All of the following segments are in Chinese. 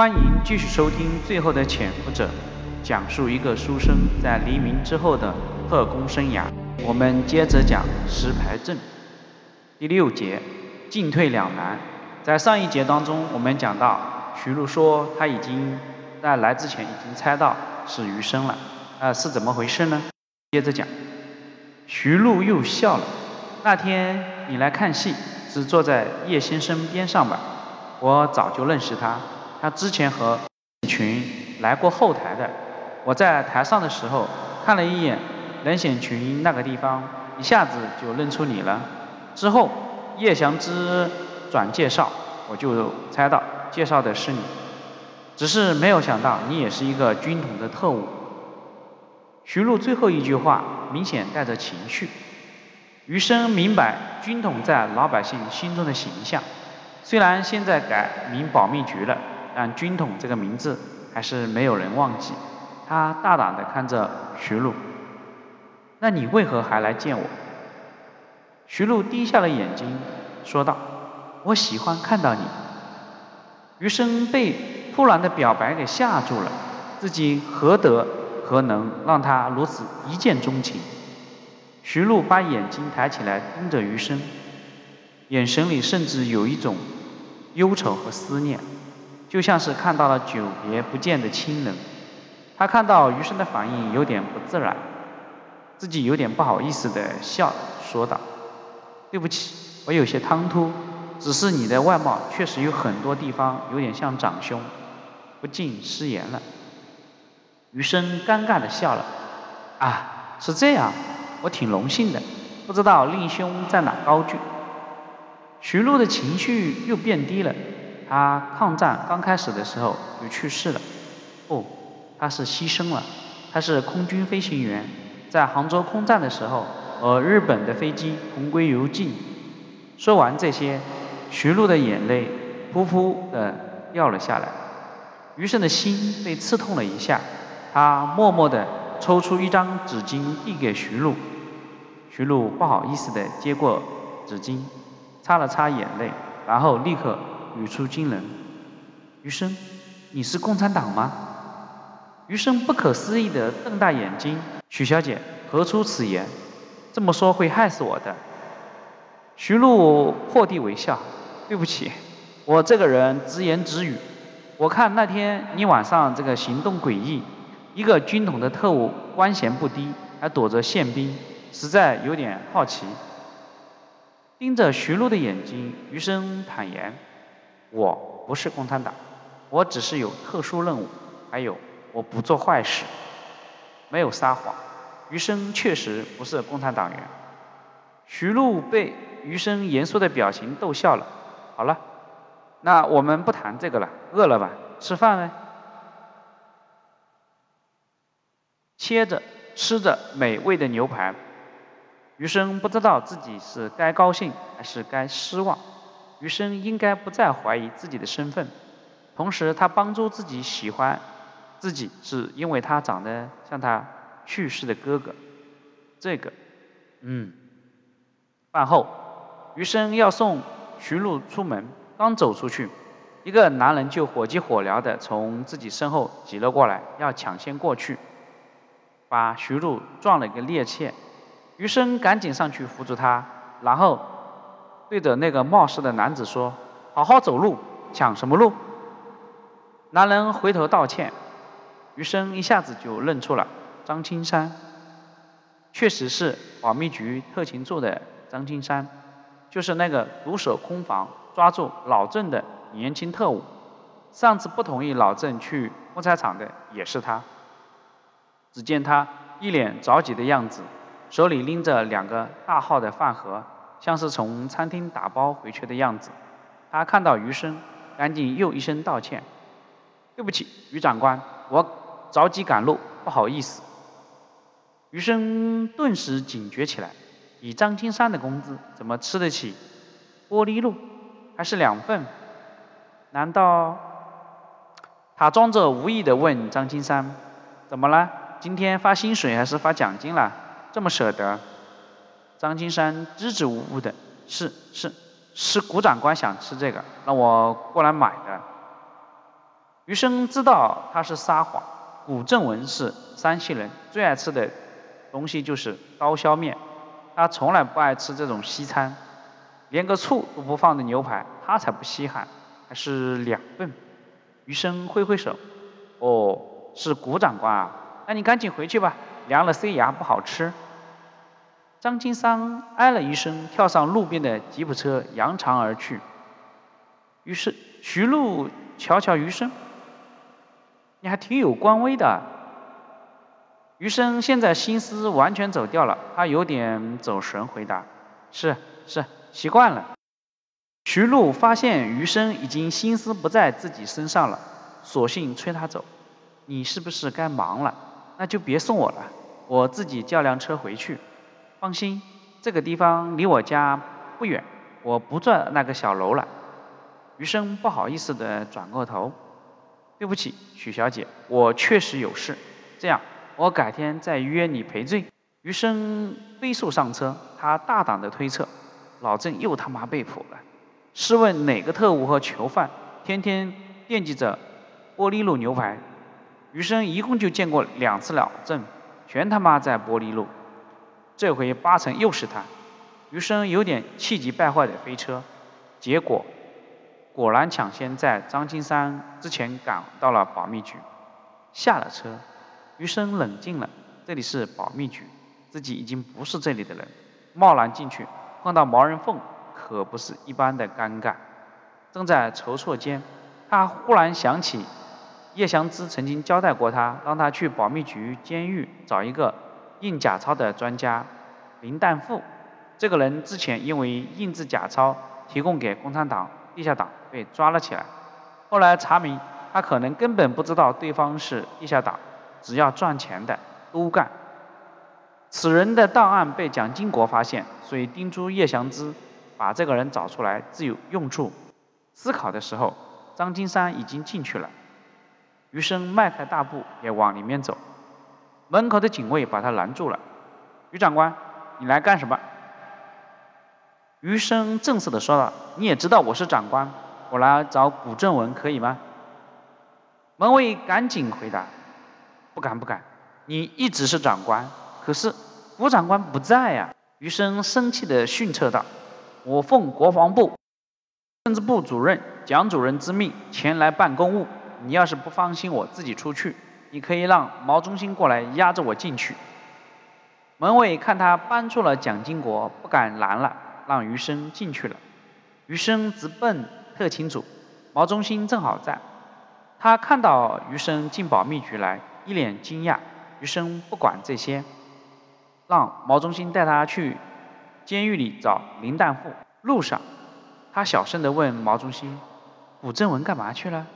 欢迎继续收听《最后的潜伏者》，讲述一个书生在黎明之后的特工生涯。我们接着讲石牌镇第六节，进退两难。在上一节当中，我们讲到徐璐说他已经在来之前已经猜到是余生了，呃，是怎么回事呢？接着讲，徐璐又笑了。那天你来看戏，是坐在叶先生边上吧？我早就认识他。他之前和群来过后台的，我在台上的时候看了一眼任显群那个地方，一下子就认出你了。之后叶祥之转介绍，我就猜到介绍的是你，只是没有想到你也是一个军统的特务。徐璐最后一句话明显带着情绪，余生明白军统在老百姓心中的形象，虽然现在改名保密局了。但军统这个名字还是没有人忘记。他大胆地看着徐璐，那你为何还来见我？徐璐低下了眼睛，说道：“我喜欢看到你。”余生被突然的表白给吓住了，自己何德何能让他如此一见钟情？徐璐把眼睛抬起来盯着余生，眼神里甚至有一种忧愁和思念。就像是看到了久别不见的亲人，他看到余生的反应有点不自然，自己有点不好意思的笑说道：“对不起，我有些唐突，只是你的外貌确实有很多地方有点像长兄，不禁失言了。”余生尴尬的笑了：“啊，是这样，我挺荣幸的，不知道令兄在哪高居。”徐璐的情绪又变低了。他抗战刚开始的时候就去世了，不，他是牺牲了。他是空军飞行员，在杭州空战的时候和日本的飞机同归于尽。说完这些，徐璐的眼泪噗噗的掉了下来。余生的心被刺痛了一下，他默默的抽出一张纸巾递给徐璐。徐璐不好意思的接过纸巾，擦了擦眼泪，然后立刻。语出惊人，余生，你是共产党吗？余生不可思议的瞪大眼睛，许小姐何出此言？这么说会害死我的。徐璐破涕为笑，对不起，我这个人直言直语。我看那天你晚上这个行动诡异，一个军统的特务官衔不低，还躲着宪兵，实在有点好奇。盯着徐璐的眼睛，余生坦言。我不是共产党，我只是有特殊任务，还有我不做坏事，没有撒谎。余生确实不是共产党员。徐璐被余生严肃的表情逗笑了。好了，那我们不谈这个了。饿了吧？吃饭呢？切着吃着美味的牛排，余生不知道自己是该高兴还是该失望。余生应该不再怀疑自己的身份，同时他帮助自己喜欢自己，是因为他长得像他去世的哥哥。这个，嗯。饭后，余生要送徐璐出门，刚走出去，一个男人就火急火燎的从自己身后挤了过来，要抢先过去，把徐璐撞了一个趔趄。余生赶紧上去扶住他，然后。对着那个冒失的男子说：“好好走路，抢什么路？”男人回头道歉，余生一下子就认出了张青山，确实是保密局特勤处的张青山，就是那个独守空房抓住老郑的年轻特务。上次不同意老郑去木材厂的也是他。只见他一脸着急的样子，手里拎着两个大号的饭盒。像是从餐厅打包回去的样子，他看到余生，赶紧又一声道歉：“对不起，余长官，我着急赶路，不好意思。”余生顿时警觉起来，以张金山的工资，怎么吃得起玻璃路？还是两份？难道？他装着无意的问张金山：“怎么了？今天发薪水还是发奖金了？这么舍得？”张金山支支吾吾的，是是是，谷长官想吃这个，让我过来买的。余生知道他是撒谎。古正文是山西人，最爱吃的东西就是刀削面，他从来不爱吃这种西餐，连个醋都不放的牛排，他才不稀罕，还是两份。余生挥挥手，哦，是古长官啊，那你赶紧回去吧，凉了塞牙不好吃。张金山哎了一声，跳上路边的吉普车，扬长而去。于是徐璐瞧瞧余生。你还挺有官威的。余生现在心思完全走掉了，他有点走神，回答：“是是，习惯了。”徐璐发现余生已经心思不在自己身上了，索性催他走：“你是不是该忙了？那就别送我了，我自己叫辆车回去。放心，这个地方离我家不远，我不住那个小楼了。”余生不好意思地转过头。对不起，许小姐，我确实有事。这样，我改天再约你赔罪。余生飞速上车，他大胆的推测，老郑又他妈被捕了。试问哪个特务和囚犯天天惦记着玻璃路牛排？余生一共就见过两次老郑，全他妈在玻璃路。这回八成又是他。余生有点气急败坏的飞车，结果。果然抢先在张金山之前赶到了保密局，下了车，余生冷静了，这里是保密局，自己已经不是这里的人，贸然进去碰到毛人凤可不是一般的尴尬。正在筹措间，他忽然想起叶祥之曾经交代过他，让他去保密局监狱找一个印假钞的专家林旦富，这个人之前因为印制假钞提供给共产党。地下党被抓了起来，后来查明，他可能根本不知道对方是地下党，只要赚钱的都干。此人的档案被蒋经国发现，所以叮嘱叶祥之把这个人找出来自有用处。思考的时候，张金山已经进去了，余生迈开大步也往里面走，门口的警卫把他拦住了。余长官，你来干什么？余生正式的说道：“你也知道我是长官，我来找古正文可以吗？”门卫赶紧回答：“不敢不敢，你一直是长官，可是古长官不在呀。”余生生气的训斥道：“我奉国防部政治部主任蒋主任之命前来办公务，你要是不放心我自己出去，你可以让毛中心过来压着我进去。”门卫看他搬出了蒋经国，不敢拦了。让余生进去了，余生直奔特勤组，毛中心正好在。他看到余生进保密局来，一脸惊讶。余生不管这些，让毛中心带他去监狱里找林旦富。路上，他小声地问毛中心：“古正文干嘛去了？”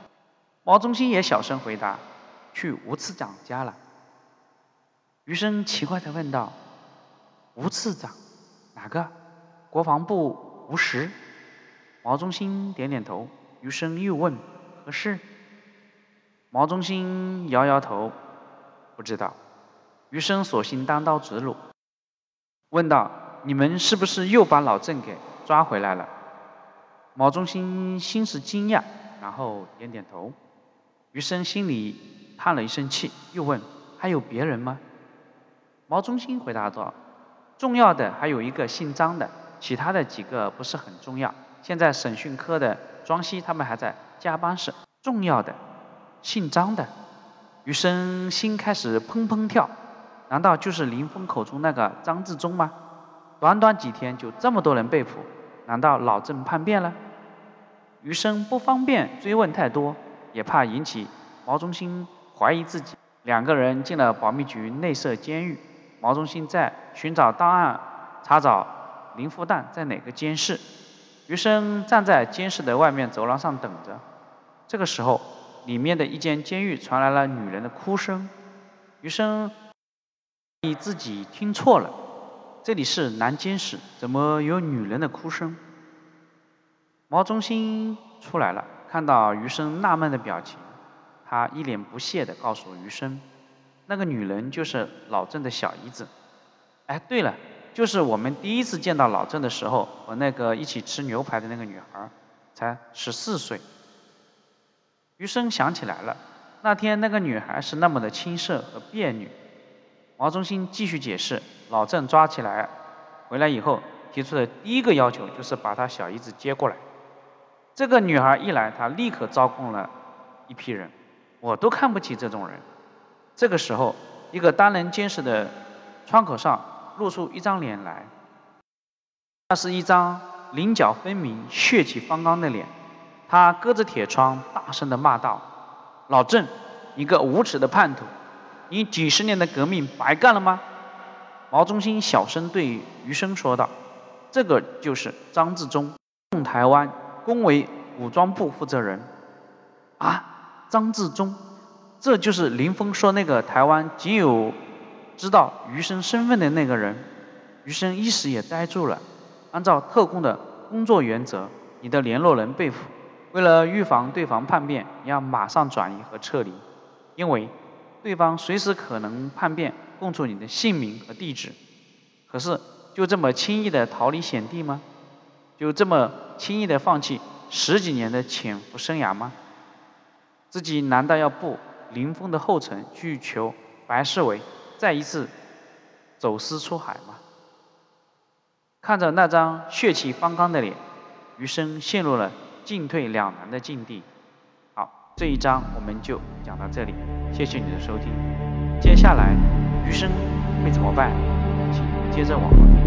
毛中心也小声回答：“去吴次长家了。”余生奇怪地问道：“吴次长，哪个？”国防部吴石，毛中心点点头。余生又问：“何事？”毛中心摇摇头：“不知道。”余生索性单刀直入，问道：“你们是不是又把老郑给抓回来了？”毛中心心是惊讶，然后点点头。余生心里叹了一声气，又问：“还有别人吗？”毛中心回答道：“重要的还有一个姓张的。”其他的几个不是很重要。现在审讯科的庄西他们还在加班室。重要的，姓张的，余生心开始砰砰跳。难道就是林峰口中那个张志忠吗？短短几天就这么多人被捕，难道老郑叛变了？余生不方便追问太多，也怕引起毛中心怀疑自己。两个人进了保密局内设监狱，毛中心在寻找档案，查找。林复旦在哪个监室？余生站在监室的外面走廊上等着。这个时候，里面的一间监狱传来了女人的哭声。余生，你自己听错了，这里是男监室，怎么有女人的哭声？毛中心出来了，看到余生纳闷的表情，他一脸不屑地告诉余生，那个女人就是老郑的小姨子。哎，对了。就是我们第一次见到老郑的时候，和那个一起吃牛排的那个女孩，才十四岁。余生想起来了，那天那个女孩是那么的青涩和别扭。毛中心继续解释，老郑抓起来回来以后提出的第一个要求就是把他小姨子接过来。这个女孩一来，他立刻招供了一批人，我都看不起这种人。这个时候，一个单人监视的窗口上露出一张脸来，那是一张棱角分明、血气方刚的脸。他隔着铁窗大声地骂道：“老郑，一个无耻的叛徒，你几十年的革命白干了吗？”毛中心小声对余生说道：“这个就是张自忠，共台湾工委武装部负责人。”啊，张自忠，这就是林峰说那个台湾仅有知道余生身份的那个人。余生一时也呆住了。按照特工的工作原则，你的联络人被俘。为了预防对方叛变，你要马上转移和撤离，因为对方随时可能叛变，供出你的姓名和地址。可是就这么轻易的逃离险地吗？就这么轻易的放弃十几年的潜伏生涯吗？自己难道要步林峰的后尘去求白世伟再一次走私出海吗？看着那张血气方刚的脸，余生陷入了。进退两难的境地。好，这一章我们就讲到这里，谢谢你的收听。接下来余生会怎么办？请接着往后听。